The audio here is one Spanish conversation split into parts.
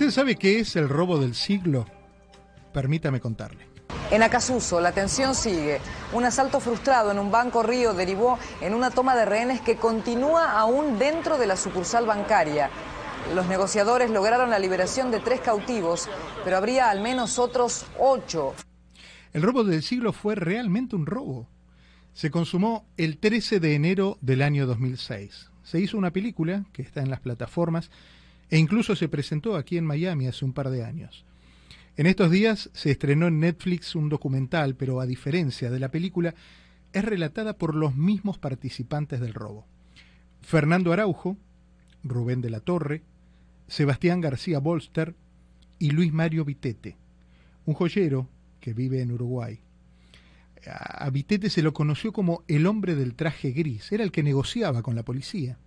¿Usted sabe qué es el robo del siglo? Permítame contarle. En Acasuso, la tensión sigue. Un asalto frustrado en un banco Río derivó en una toma de rehenes que continúa aún dentro de la sucursal bancaria. Los negociadores lograron la liberación de tres cautivos, pero habría al menos otros ocho. El robo del siglo fue realmente un robo. Se consumó el 13 de enero del año 2006. Se hizo una película que está en las plataformas e incluso se presentó aquí en Miami hace un par de años. En estos días se estrenó en Netflix un documental, pero a diferencia de la película, es relatada por los mismos participantes del robo. Fernando Araujo, Rubén de la Torre, Sebastián García Bolster y Luis Mario Vitete, un joyero que vive en Uruguay. A Vitete se lo conoció como el hombre del traje gris, era el que negociaba con la policía.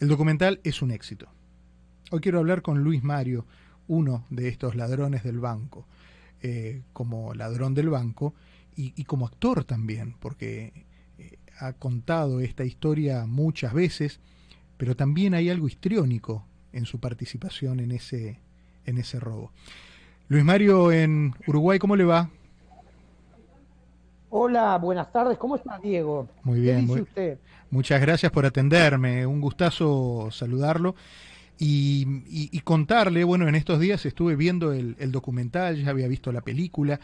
El documental es un éxito. Hoy quiero hablar con Luis Mario, uno de estos ladrones del banco, eh, como ladrón del banco y, como actor también, porque eh, ha contado esta historia muchas veces, pero también hay algo histriónico en su participación en ese, en ese robo. Luis Mario en Uruguay, ¿cómo le va? Hola, buenas tardes. ¿Cómo está Diego? Muy bien. usted? Muchas gracias por atenderme. Un gustazo saludarlo. Y, contarle, bueno, en estos días estuve viendo el, documental, ya había visto la película.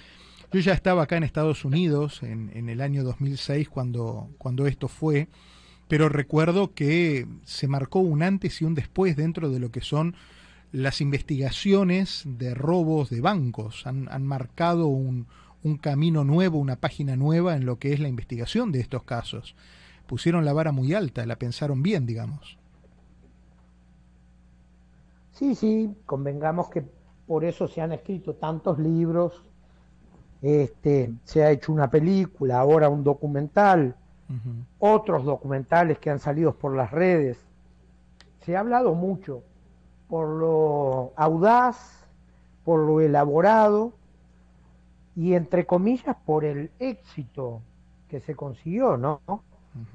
Yo ya estaba acá en Estados Unidos en, en, el año 2006 cuando, cuando esto fue, pero recuerdo que se marcó un antes y un después dentro de lo que son las investigaciones de robos de bancos. Han, han marcado un, un camino nuevo, una página nueva en lo que es la investigación de estos casos. Pusieron la vara muy alta, la pensaron bien, digamos. Sí, sí, convengamos que por eso se han escrito tantos libros, este, se ha hecho una película, ahora un documental, otros documentales que han salido por las redes. Se ha hablado mucho por lo audaz, por lo elaborado y entre comillas por el éxito que se consiguió, ¿no?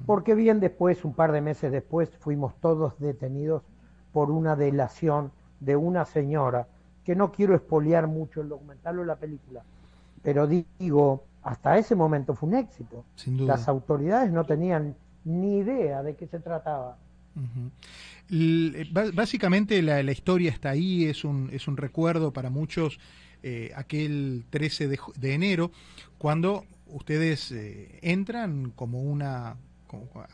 Porque bien después, un par de meses después, fuimos todos detenidos por una delación de una señora, que no quiero espolear mucho el documental o la película, pero digo, hasta ese momento fue un éxito. Las autoridades no tenían ni idea de qué se trataba. Eh, básicamente la, la, historia está ahí, es un, es un recuerdo para muchos eh, aquel 13 de, enero, cuando ustedes eh, entran como una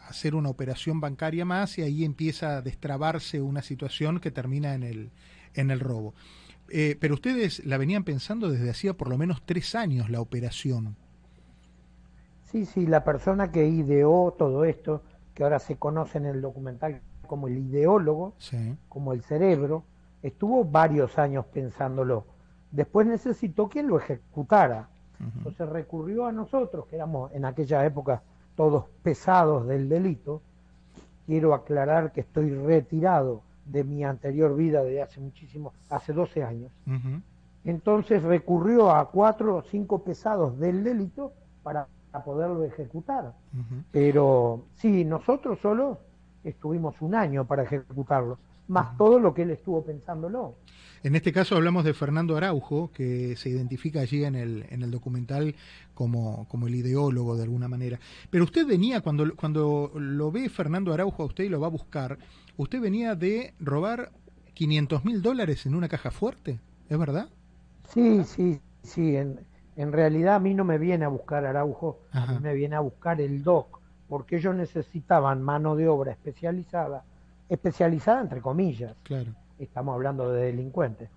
hacer una operación bancaria más y ahí empieza a destrabarse una situación que termina en el, en el robo. Eh, pero ustedes la venían pensando desde hacía por lo menos tres años la operación. Sí, sí, la persona que ideó todo esto, que ahora se conoce en el documental como el ideólogo, como el cerebro, estuvo varios años pensándolo. Después necesitó quien lo ejecutara. Entonces recurrió a nosotros, que éramos en aquella época todos pesados del delito. Quiero aclarar que estoy retirado de mi anterior vida de hace muchísimo, hace 12 años. Entonces recurrió a cuatro o cinco pesados del delito para poderlo ejecutar. Pero sí, nosotros solo estuvimos un año para ejecutarlo, más todo lo que él estuvo pensándolo. En este caso hablamos de Fernando Araujo, que se identifica allí en el, en el documental como, como el ideólogo de alguna manera. Pero usted venía, cuando, cuando lo ve Fernando Araujo a usted y lo va a buscar, usted venía de robar 500 mil dólares en una caja fuerte, ¿es verdad? Sí, sí, sí. En, en realidad a mí no me viene a buscar Araujo, a mí me viene a buscar el DOC, porque ellos necesitaban mano de obra especializada, especializada entre comillas. Claro estamos hablando de delincuentes,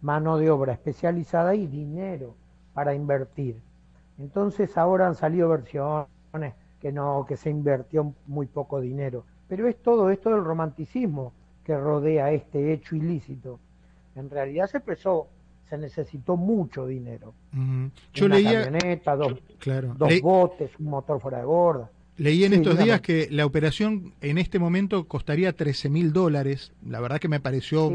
mano de obra especializada y dinero para invertir. Entonces ahora han salido versiones que no, que se invirtió muy poco dinero. Pero es todo esto del romanticismo que rodea este hecho ilícito. En realidad se pesó, se necesitó mucho dinero. Yo Una leía... camioneta, dos, dos botes, un motor fuera de borda. Leí en estos días que la operación en este momento costaría 13 mil dólares. La verdad que me pareció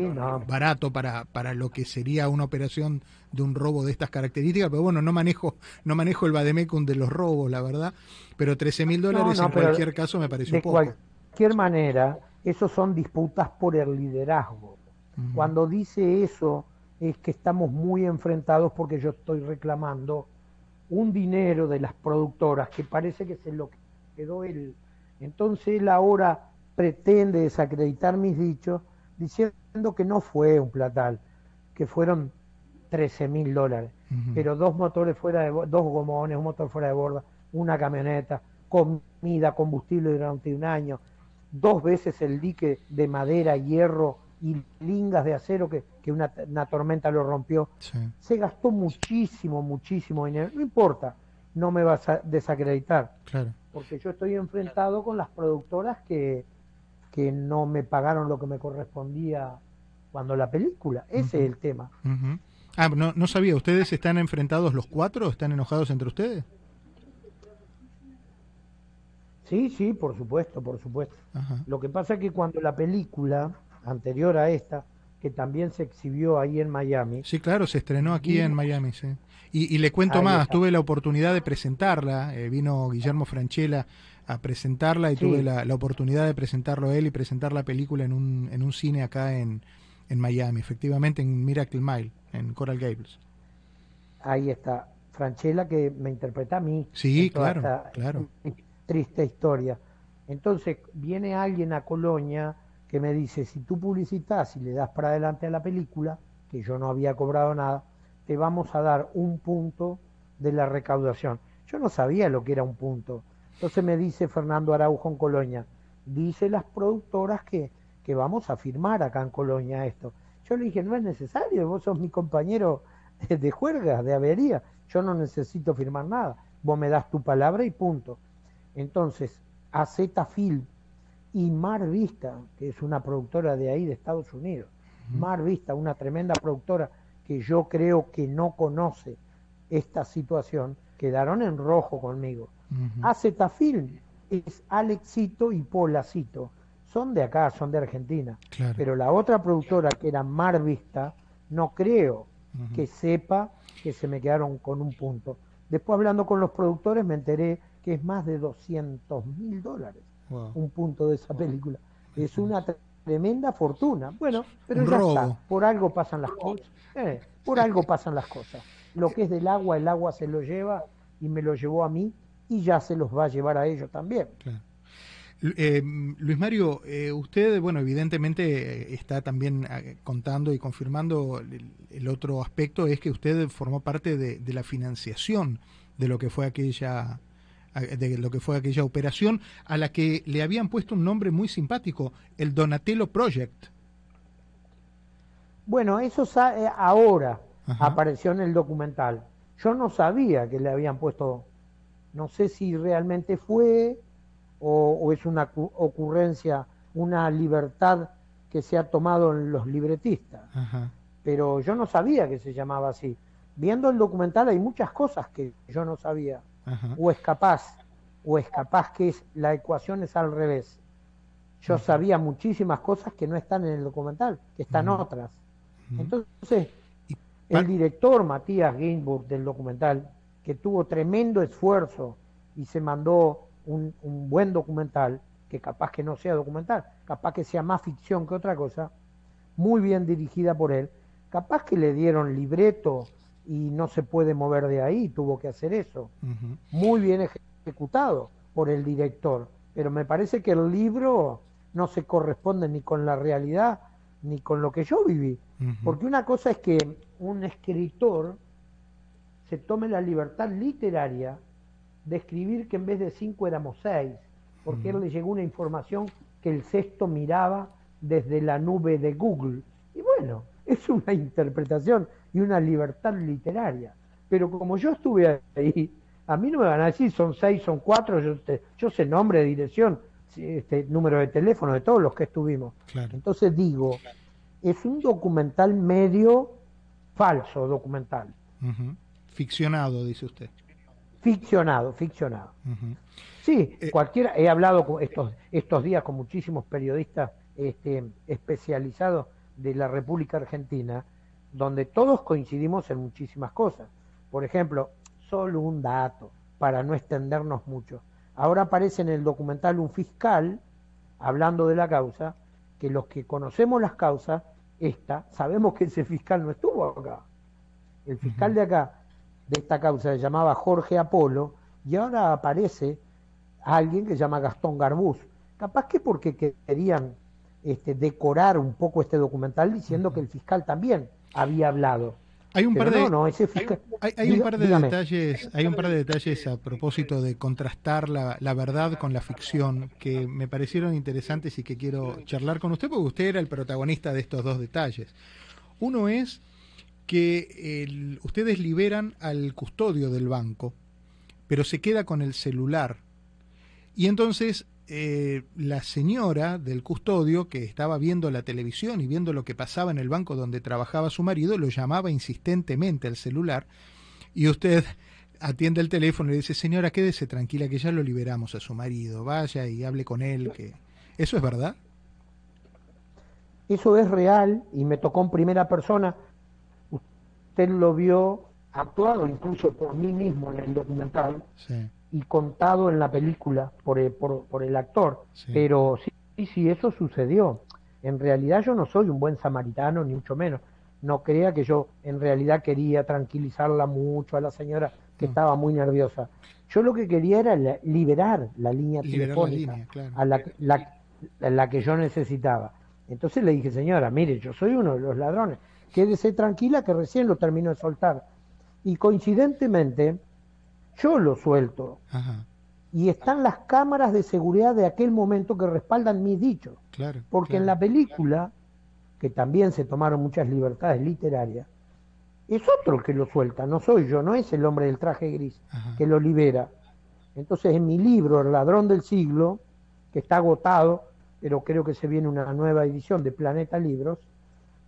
barato para, para lo que sería una operación de un robo de estas características, pero bueno, no manejo no manejo el Bademecum de los robos, la verdad. Pero 13 mil dólares en cualquier caso me pareció de poco. De cualquier manera, esos son disputas por el liderazgo. Cuando dice eso es que estamos muy enfrentados porque yo estoy reclamando un dinero de las productoras que parece que se lo quedó él. Entonces él ahora pretende desacreditar mis dichos diciendo que no fue un platal, que fueron 13 mil dólares, pero dos motores fuera de dos gomones, un motor fuera de borda, una camioneta, comida, combustible durante un año, dos veces el dique de madera, hierro y lingas de acero que, una, tormenta lo rompió. Se gastó muchísimo, muchísimo dinero. No importa, no me vas a desacreditar. Porque yo estoy enfrentado con las productoras que, que no me pagaron lo que me correspondía cuando la película. Ese es el tema. Ah, no, no sabía. ¿Ustedes están enfrentados los cuatro? ¿Están enojados entre ustedes? Sí, sí, por supuesto, por supuesto. Lo que pasa es que cuando la película anterior a esta, que también se exhibió ahí en Miami. Sí, claro, se estrenó aquí en Miami, sí. Y, le cuento más, tuve la oportunidad de presentarla, eh, vino Guillermo Franchella a presentarla y tuve la, oportunidad de presentarlo a él y presentar la película en un, en un cine acá en, en Miami, efectivamente en Miracle Mile, en Coral Gables. Ahí está, Franchella que me interpreta a mí. Sí, claro, claro. Triste historia. Entonces viene alguien a Colonia que me dice, si tú publicitas y le das para adelante a la película, que yo no había cobrado nada, te vamos a dar un punto de la recaudación. Yo no sabía lo que era un punto. Entonces me dice Fernando Araujo en Colonia, dice las productoras que, que vamos a firmar acá en Colonia esto. Yo le dije, no es necesario, vos sos mi compañero de juerga, de avería, yo no necesito firmar nada, vos me das tu palabra y punto. Entonces, AZ Film y Mar Vista, que es una productora de ahí de Estados Unidos. Mar Vista, una tremenda productora que yo creo que no conoce esta situación, quedaron en rojo conmigo. Uh Film es Alexito y Polacito. Son de acá, son de Argentina. Pero la otra productora, que era Mar Vista, no creo que sepa que se me quedaron con un punto. Después hablando con los productores me enteré que es más de 200 mil dólares un punto de esa película. Es una tremenda fortuna. Bueno, pero ya está. Por algo pasan las cosas. Eh, por algo pasan las cosas. Lo que es del agua, el agua se lo lleva y me lo llevó a mí y ya se los va a llevar a ellos también. Eh, Luis Mario, eh, usted, bueno, evidentemente está también contando y confirmando el, otro aspecto, es que usted formó parte de, de la financiación de lo que fue aquella de lo que fue aquella operación, a la que le habían puesto un nombre muy simpático, el Donatello Project. Bueno, eso eh, ahora apareció en el documental. Yo no sabía que le habían puesto, no sé si realmente fue o, es una ocurrencia, una libertad que se ha tomado en los libretistas. Pero yo no sabía que se llamaba así. Viendo el documental hay muchas cosas que yo no sabía o es capaz, o es capaz que es, la ecuación es al revés. Yo sabía muchísimas cosas que no están en el documental, que están otras. Entonces, el director Matías Ginsburg del documental, que tuvo tremendo esfuerzo y se mandó un, un, buen documental, que capaz que no sea documental, capaz que sea más ficción que otra cosa, muy bien dirigida por él, capaz que le dieron libreto y no se puede mover de ahí, tuvo que hacer eso. Muy bien ejecutado por el director, pero me parece que el libro no se corresponde ni con la realidad ni con lo que yo viví. Porque una cosa es que un escritor se tome la libertad literaria de escribir que en vez de cinco éramos seis, porque él le llegó una información que el sexto miraba desde la nube de Google. Y bueno, es una interpretación y una libertad literaria. Pero como yo estuve ahí, a mí no me van a decir son seis, son cuatro, yo, yo sé nombre, dirección, este, número de teléfono de todos los que estuvimos. Entonces digo, es un documental medio falso documental. Ficcionado, dice usted. Ficcionado, ficcionado. Sí, eh, cualquiera, he hablado estos, estos días con muchísimos periodistas este, especializados de la República Argentina donde todos coincidimos en muchísimas cosas. Por ejemplo, solo un dato, para no extendernos mucho. Ahora aparece en el documental un fiscal, hablando de la causa, que los que conocemos las causas, esta, sabemos que ese fiscal no estuvo acá. El fiscal de acá, de esta causa, se llamaba Jorge Apolo, y ahora aparece alguien que se llama Gastón Garbús. Capaz que porque querían este, decorar un poco este documental diciendo que el fiscal también había hablado. Hay un par de, hay, un par de detalles, hay un par de detalles a propósito de contrastar la, la, verdad con la ficción que me parecieron interesantes y que quiero charlar con usted porque usted era el protagonista de estos dos detalles. Uno es que ustedes liberan al custodio del banco, pero se queda con el celular. Y entonces eh, la señora del custodio, que estaba viendo la televisión y viendo lo que pasaba en el banco donde trabajaba su marido, lo llamaba insistentemente al celular y usted atiende el teléfono y le dice, señora, quédese tranquila que ya lo liberamos a su marido, vaya y hable con él, que ¿eso es verdad? Eso es real y me tocó en primera persona. Usted lo vio actuado incluso por mí mismo en el documental. Sí y contado en la película por el, por, el actor. Pero sí, sí, eso sucedió. En realidad yo no soy un buen samaritano, ni mucho menos. No crea que yo en realidad quería tranquilizarla mucho a la señora que estaba muy nerviosa. Yo lo que quería era liberar la línea telefónica a la, la que yo necesitaba. Entonces le dije, señora, mire, yo soy uno de los ladrones, quédese tranquila que recién lo termino de soltar. Y coincidentemente, yo lo suelto. Y están las cámaras de seguridad de aquel momento que respaldan mis dichos. Claro, Porque en la película, que también se tomaron muchas libertades literarias, es otro el que lo suelta, no soy yo, no es el hombre del traje gris que lo libera. Entonces en mi libro, El ladrón del siglo, que está agotado, pero creo que se viene una nueva edición de Planeta Libros,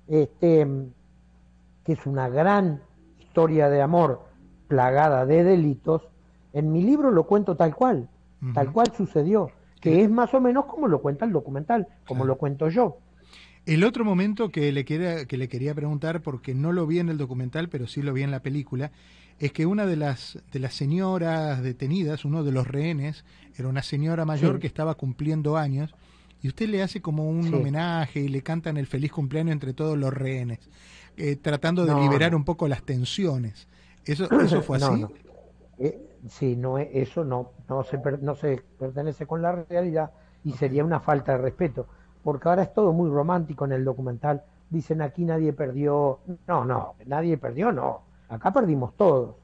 este, que es una gran historia de amor plagada de delitos, en mi libro lo cuento tal cual, tal cual sucedió, que es más o menos como lo cuenta el documental, como lo cuento yo. El otro momento que le, quería, que le quería preguntar, porque no lo vi en el documental, pero sí lo vi en la película, es que una de las, de las señoras detenidas, uno de los rehenes, era una señora mayor que estaba cumpliendo años, y usted le hace como un homenaje y le cantan el feliz cumpleaños entre todos los rehenes, eh, tratando de liberar un poco las tensiones. ¿Eso, eso fue así? No, eh, sí, no, eso no, no se, no se pertenece con la realidad y sería una falta de respeto, porque ahora es todo muy romántico en el documental. Dicen aquí nadie perdió. No, no, nadie perdió, no. Acá perdimos todos.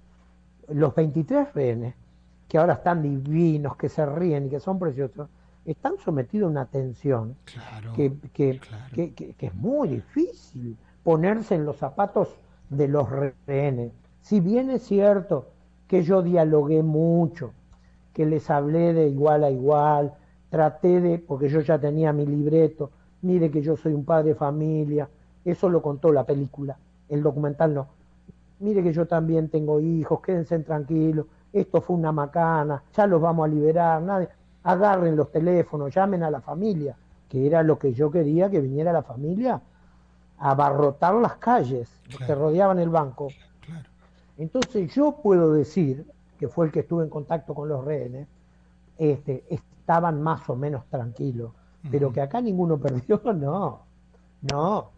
Los 23 rehenes, que ahora están divinos, que se ríen y que son preciosos, están sometidos a una tensión que, que, que, que es muy difícil ponerse en los zapatos de los rehenes si bien es cierto que yo dialogué mucho, que les hablé de igual a igual, traté de, porque yo ya tenía mi libreto, mire que yo soy un padre de familia, eso lo contó la película, el documental no. Mire que yo también tengo hijos, quédense tranquilos, esto fue una macana, ya los vamos a liberar, nadie, agarren los teléfonos, llamen a la familia, que era lo que yo quería que viniera la familia a abarrotar las calles que rodeaban el banco entonces yo puedo decir, que fue el que estuve en contacto con los rehenes, este, estaban más o menos tranquilos, pero que acá ninguno perdió, no, no,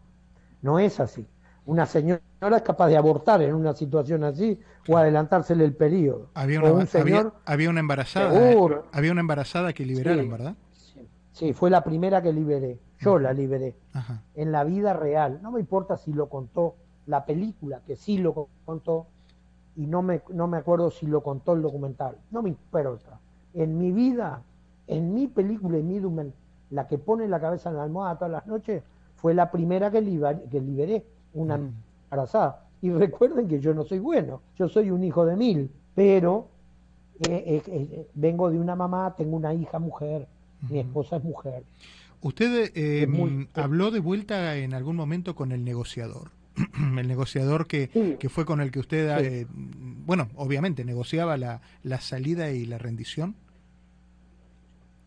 no es así. Una señora es capaz de abortar en una situación así o adelantársele el periodo. Había una, había, una embarazada, había una embarazada que liberaron, ¿verdad? Sí, fue la primera que liberé. Yo la liberé. En la vida real. No me importa si lo contó la película, que sí lo contó, y no me, no me acuerdo si lo contó el documental, no me importa. En mi vida, en mi película, en mi documental, la que pone la cabeza en la almohada todas las noches, fue la primera que, liberé, que liberé una mm. embarazada. Y recuerden que yo no soy bueno, yo soy un hijo de mil, pero eh, eh, eh, vengo de una mamá, tengo una hija mujer, mi esposa es mujer. Usted habló de vuelta en algún momento con el negociador. el negociador que, que, fue con el que usted, eh, bueno, obviamente negociaba la, la, salida y la rendición.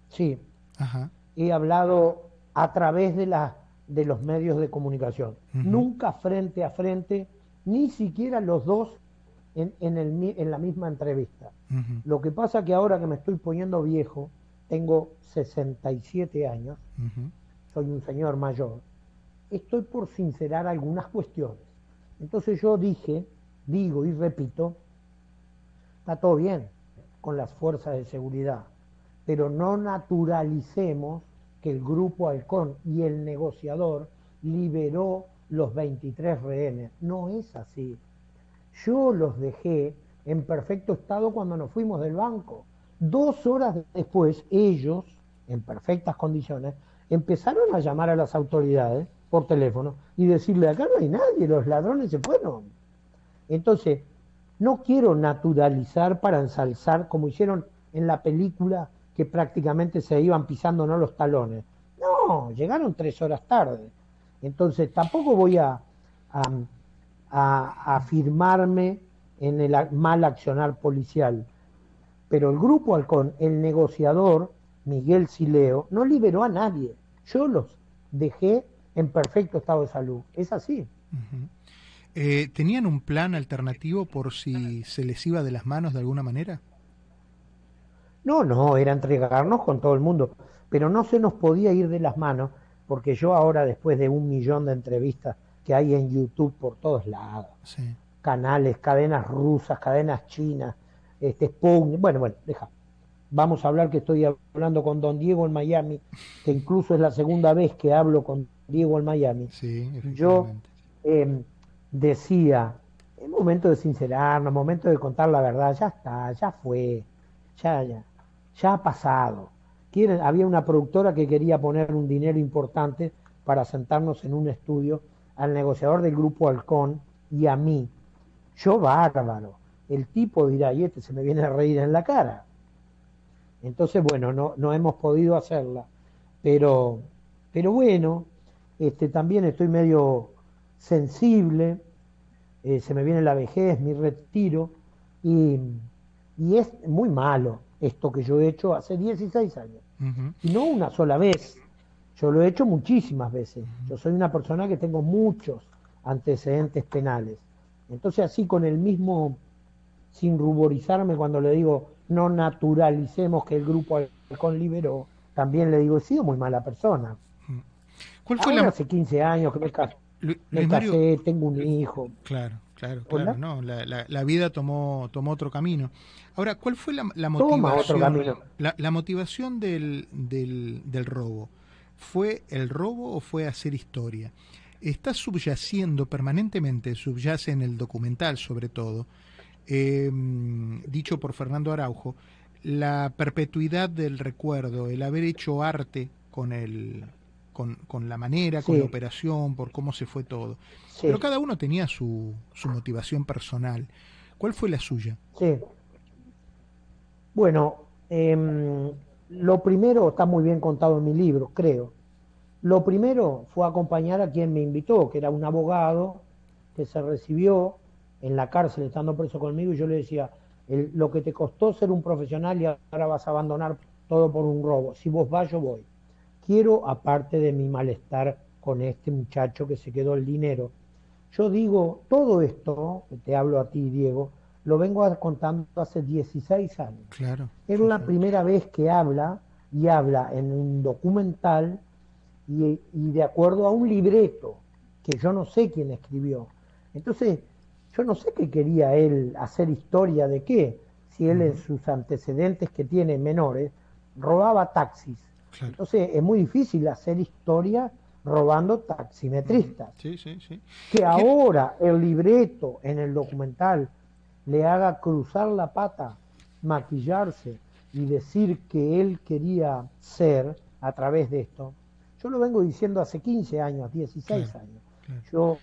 Sí. Ajá. He hablado a través de, la, de los medios de comunicación, nunca frente a frente, ni siquiera los dos en, en, el, en la misma entrevista. Lo que pasa que ahora que me estoy poniendo viejo, tengo 67 años, soy un señor mayor, estoy por sincerar algunas cuestiones. Entonces yo dije, digo y repito, está todo bien con las fuerzas de seguridad, pero no naturalicemos que el grupo Halcón y el negociador liberó los 23 rehenes. No es así. Yo los dejé en perfecto estado cuando nos fuimos del banco. Dos horas después, ellos, en perfectas condiciones, empezaron a llamar a las autoridades por teléfono y decirle, acá no hay nadie, los ladrones se fueron. Entonces, no quiero naturalizar para ensalzar como hicieron en la película que prácticamente se iban pisándonos los talones. No, llegaron tres horas tarde. Entonces tampoco voy a, a, afirmarme en el mal accionar policial. Pero el grupo Halcón, el negociador, Miguel Sileo, no liberó a nadie. Yo los dejé en perfecto estado de salud. Es así. Eh, ¿Tenían un plan alternativo por si se les iba de las manos de alguna manera? No, no, era entregarnos con todo el mundo, pero no se nos podía ir de las manos, porque yo ahora, después de un millón de entrevistas que hay en YouTube por todos lados, canales, cadenas rusas, cadenas chinas, este Sputnik, bueno, bueno, deja. Vamos a hablar que estoy hablando con Don Diego en Miami, que incluso es la segunda vez que hablo con Diego en Miami. Sí, yo eh, decía, es momento de sincerarnos, momento de contar la verdad, ya está, ya fue, ya, ya ya ha pasado. había una productora que quería poner un dinero importante para sentarnos en un estudio al negociador del grupo Halcón y a mí. Yo bárbaro. El tipo dirá, y este se me viene a reír en la cara. Entonces, bueno, no, no hemos podido hacerla. Pero, pero bueno, este, también estoy medio sensible, eh, se me viene la vejez, mi retiro, y, y es muy malo esto que yo he hecho hace 16 años. Y no una sola vez. Yo lo he hecho muchísimas veces. Yo soy una persona que tengo muchos antecedentes penales. Entonces así con el mismo, sin ruborizarme cuando le digo no naturalicemos que el grupo Halcón liberó, también le digo he sido muy mala persona. ¿Cuál fue la... Hace 15 años que me, me casé, tengo un hijo. Claro. Claro, claro, no, la, la, vida tomó, tomó otro camino. Ahora, ¿cuál fue la, motivación? La, motivación del, del, del, robo. ¿Fue el robo o fue hacer historia? Está subyaciendo permanentemente, subyace en el documental sobre todo, em, dicho por Fernando Araujo, la perpetuidad del recuerdo, el haber hecho arte con el, con, la manera, con la operación, por cómo se fue todo. Pero cada uno tenía su, su motivación personal. ¿Cuál fue la suya? Sí. Bueno, em, lo primero está muy bien contado en mi libro, creo. Lo primero fue acompañar a quien me invitó, que era un abogado que se recibió en la cárcel estando preso conmigo y yo le decía, lo que te costó ser un profesional y ahora vas a abandonar todo por un robo. Si vos vas, yo voy quiero, aparte de mi malestar con este muchacho que se quedó el dinero, yo digo, todo esto, te hablo a ti, Diego, lo vengo contando hace 16 años. Claro. Es la primera vez que habla y habla en un documental y, de acuerdo a un libreto que yo no sé quién escribió. Entonces, yo no sé qué quería él hacer historia de qué, si él en sus antecedentes que tiene menores robaba taxis entonces es muy difícil hacer historia robando taximetristas. Sí, sí, sí. Que ahora el libreto en el documental le haga cruzar la pata, maquillarse y decir que él quería ser a través de esto. Yo lo vengo diciendo hace 15 años, 16 años. Yo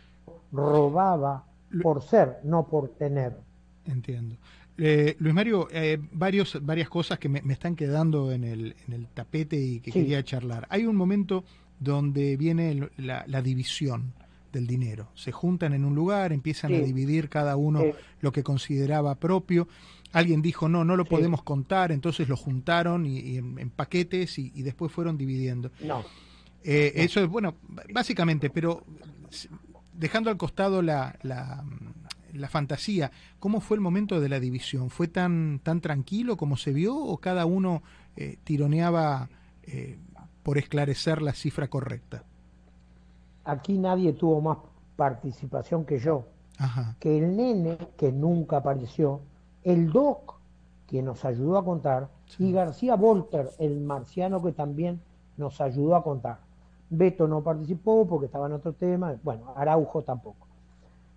robaba por ser, no por tener. Entiendo. Eh, Luis Mario, eh, varios, varias cosas que me, están quedando en el, en el tapete y que quería charlar. Hay un momento donde viene la, división del dinero. Se juntan en un lugar, empiezan a dividir cada uno lo que consideraba propio. Alguien dijo, no, no lo podemos contar, entonces lo juntaron y, en, paquetes y, después fueron dividiendo. Eh, eso es, bueno, básicamente, pero dejando al costado la, la la fantasía, ¿cómo fue el momento de la división? ¿Fue tan, tan tranquilo como se vio o cada uno eh, tironeaba eh, por esclarecer la cifra correcta? aquí nadie tuvo más participación que yo. Que el nene, que nunca apareció, el doc, que nos ayudó a contar, y García Volter, el marciano que también nos ayudó a contar. Beto no participó porque estaba en otro tema, bueno, Araujo tampoco.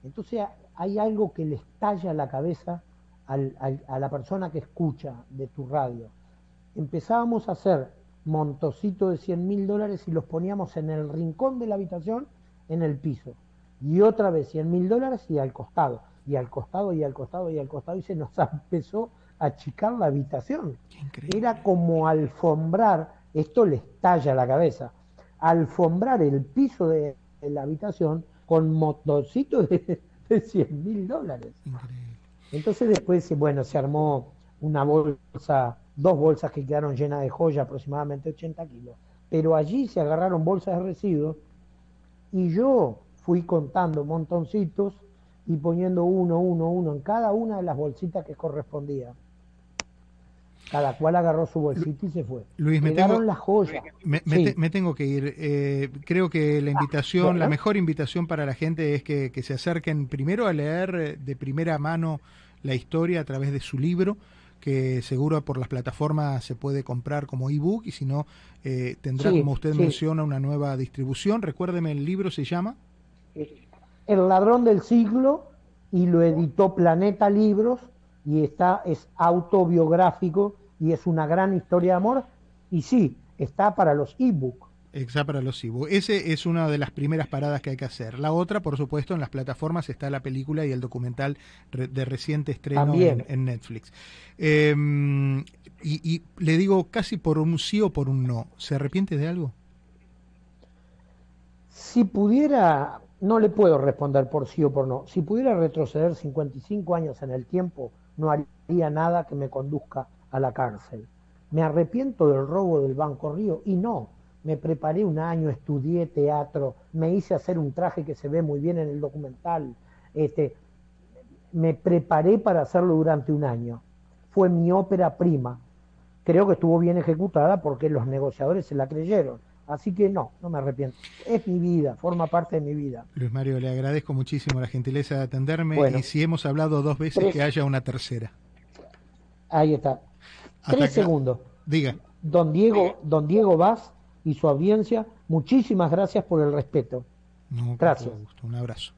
Entonces hay algo que le estalla la cabeza a la persona que escucha de tu radio. Empezábamos a hacer montocitos de 100 mil dólares y los poníamos en el rincón de la habitación, en el piso. Y otra vez 100 mil dólares y al costado, y al costado, y al costado, y al costado, y se nos empezó a achicar la habitación. Era como alfombrar, esto le estalla la cabeza, alfombrar el piso de, la habitación con montocitos de, de 100 mil dólares. Entonces después, bueno, se armó una bolsa, dos bolsas que quedaron llenas de joya, aproximadamente 80 kilos. Pero allí se agarraron bolsas de residuos y yo fui contando montoncitos y poniendo uno, uno, uno en cada una de las bolsitas que correspondía. Cada cual agarró su bolsita y se fue. Luis, me tengo, las joyas. Me, tengo que ir. Eh, creo que la invitación, la mejor invitación para la gente es que, se acerquen primero a leer eh, de primera mano la historia a través de su libro que seguro por las plataformas se puede comprar como ebook y si no eh, tendrá, como usted menciona, una nueva distribución. Recuérdeme, el libro se llama El ladrón del siglo y lo editó Planeta Libros y está es autobiográfico y es una gran historia de amor y sí, está para los ebook. Está para los ebook. Ese es una de las primeras paradas que hay que hacer. La otra, por supuesto, en las plataformas está la película y el documental de reciente estreno en, Netflix. Em, y, y le digo casi por un sí o por un no. ¿Se arrepiente de algo? Si pudiera, no le puedo responder por sí o por no. Si pudiera retroceder 55 años en el tiempo, no haría nada que me conduzca a la cárcel. Me arrepiento del robo del Banco Río y no, me preparé un año, estudié teatro, me hice hacer un traje que se ve muy bien en el documental, este, me preparé para hacerlo durante un año. Fue mi ópera prima. Creo que estuvo bien ejecutada porque los negociadores se la creyeron. Así que no, no me arrepiento. Es mi vida, forma parte de mi vida. Luis Mario, le agradezco muchísimo la gentileza de atenderme y si hemos hablado dos veces, que haya una tercera. Ahí está. tres segundos. Diga. Don Diego, don Diego Vaz y su audiencia, muchísimas gracias por el respeto. gracias. Un abrazo.